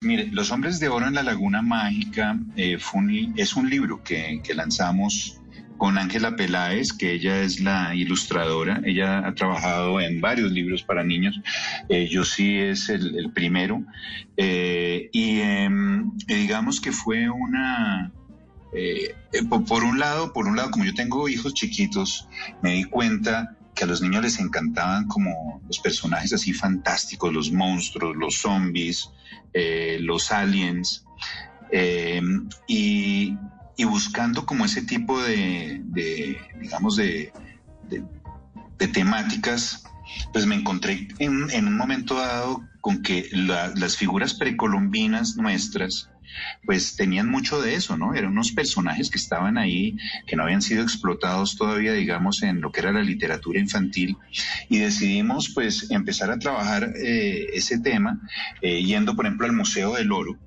Mire, Los Hombres de Oro en la Laguna Mágica eh, es un libro que, lanzamos con Ángela Peláez, que ella es la ilustradora. Ella ha trabajado en varios libros para niños. Eh, yo sí es el, primero. Eh, y em, digamos que fue una... por, un lado, por un lado, como yo tengo hijos chiquitos, me di cuenta que a los niños les encantaban como los personajes así fantásticos, los monstruos, los zombies, eh, los aliens, eh, y, buscando como ese tipo de, digamos, de, temáticas, pues me encontré en, un momento dado con que las figuras precolombinas nuestras, pues tenían mucho de eso, ¿no? Eran unos personajes que estaban ahí, que no habían sido explotados todavía, digamos, en lo que era la literatura infantil, y decidimos, pues, empezar a trabajar eh, ese tema, eh, yendo, por ejemplo, al Museo del Oro,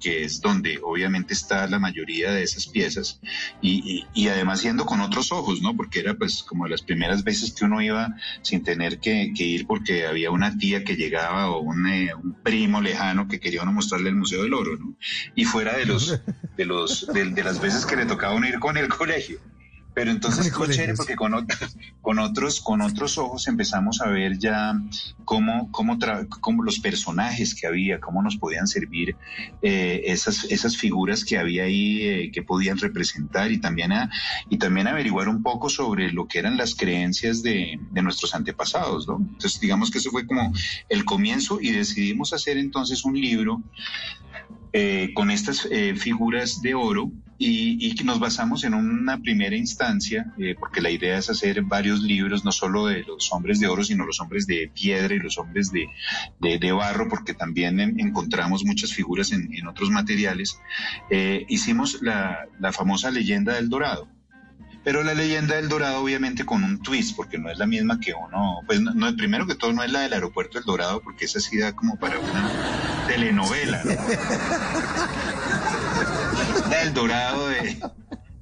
que es donde obviamente está la mayoría de esas piezas, y, además yendo con otros ojos, ¿no? Porque era pues como las primeras veces que uno iba sin tener que, ir porque había una tía que llegaba o un, eh, un, primo lejano que quería uno mostrarle el Museo del Oro. Y fuera de los, de los, de las veces que le tocaba uno ir con el colegio. Pero entonces fue chévere porque con, con, otros, con otros ojos empezamos a ver ya cómo, cómo, cómo los personajes que había, cómo nos podían servir eh, esas, esas figuras que había ahí eh, que podían representar y también, a, y también averiguar un poco sobre lo que eran las creencias de, de nuestros antepasados. ¿no? Entonces digamos que eso fue como el comienzo y decidimos hacer entonces un libro eh, con estas eh, figuras de oro y, que nos basamos en una primera instancia, eh, porque la idea es hacer varios libros, no solo de los hombres de oro, sino los hombres de piedra y los hombres de, de, barro, porque también encontramos muchas figuras en, en otros materiales. hicimos la, la famosa leyenda del dorado. Pero la leyenda del Dorado, obviamente, con un twist, porque no es la misma que uno. Pues no, primero que todo, no es la del aeropuerto del Dorado, porque esa sí da como para una telenovela. la del Dorado de,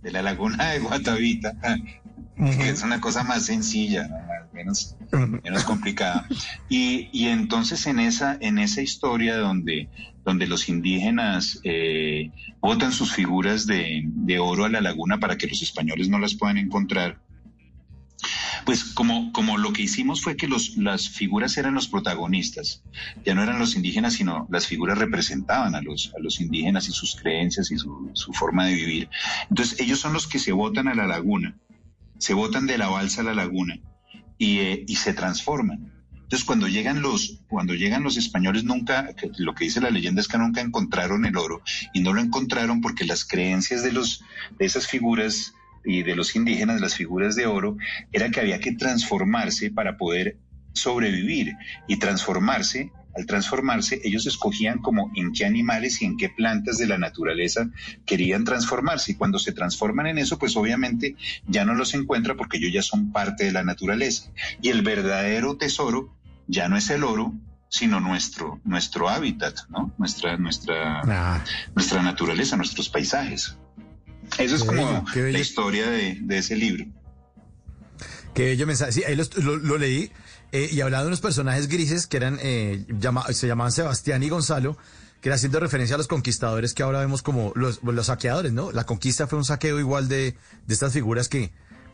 la laguna de Guatavita, que es una cosa más sencilla, menos, menos complicada. Y, y, entonces en esa, en esa historia donde donde los indígenas eh, botan sus figuras de, oro a la laguna para que los españoles no las puedan encontrar. Pues como, como lo que hicimos fue que los, las figuras eran los protagonistas, ya no eran los indígenas, sino las figuras representaban a los, a los indígenas y sus creencias y su, forma de vivir. Entonces ellos son los que se botan a la laguna, se botan de la balsa a la laguna y, eh, y se transforman. Entonces, cuando llegan los, cuando llegan los españoles, nunca, lo que dice la leyenda es que nunca encontraron el oro y no lo encontraron porque las creencias de los, de esas figuras y de los indígenas, las figuras de oro, era que había que transformarse para poder sobrevivir y transformarse al transformarse, ellos escogían como en qué animales y en qué plantas de la naturaleza querían transformarse. Y cuando se transforman en eso, pues obviamente ya no los encuentra porque ellos ya son parte de la naturaleza. Y el verdadero tesoro ya no es el oro, sino nuestro, nuestro hábitat, ¿no? Nuestra, nuestra, ah. nuestra naturaleza, nuestros paisajes. Eso es como la historia de, ese libro. Qué bello mensaje. Sí, ahí lo, leí. Eh, y hablaba de unos personajes grises que eran, eh, se llamaban Sebastián y Gonzalo, que era haciendo referencia a los conquistadores que ahora vemos como los, saqueadores, ¿no? La conquista fue un saqueo igual de, de estas figuras que,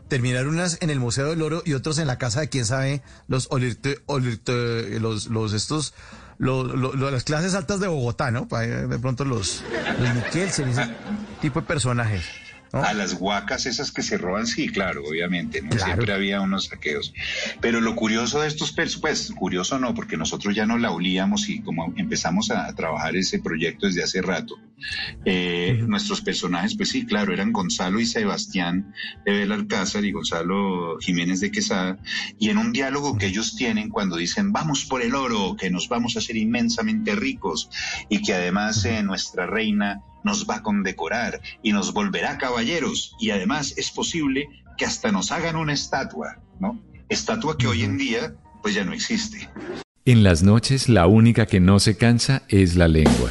terminaron unas en el Museo del Oro y otros en la casa de quién sabe, los los, los estos, los, las clases altas de Bogotá, ¿no? De pronto los, los ese tipo de personajes. A las huacas esas que se roban, sí, claro, obviamente, ¿no? Siempre había unos saqueos. Pero lo curioso de estos persos, pues curioso no, porque nosotros ya no la olíamos y como empezamos a, trabajar ese proyecto desde hace rato, eh, nuestros personajes, pues sí, claro, eran Gonzalo y Sebastián de Belalcázar y Gonzalo Jiménez de Quesada, y en un diálogo que ellos tienen cuando dicen, vamos por el oro, que nos vamos a hacer inmensamente ricos, y que además eh, nuestra reina nos va a condecorar y nos volverá caballeros y además es posible que hasta nos hagan una estatua, ¿no? Estatua que hoy en día pues ya no existe. En las noches la única que no se cansa es la lengua.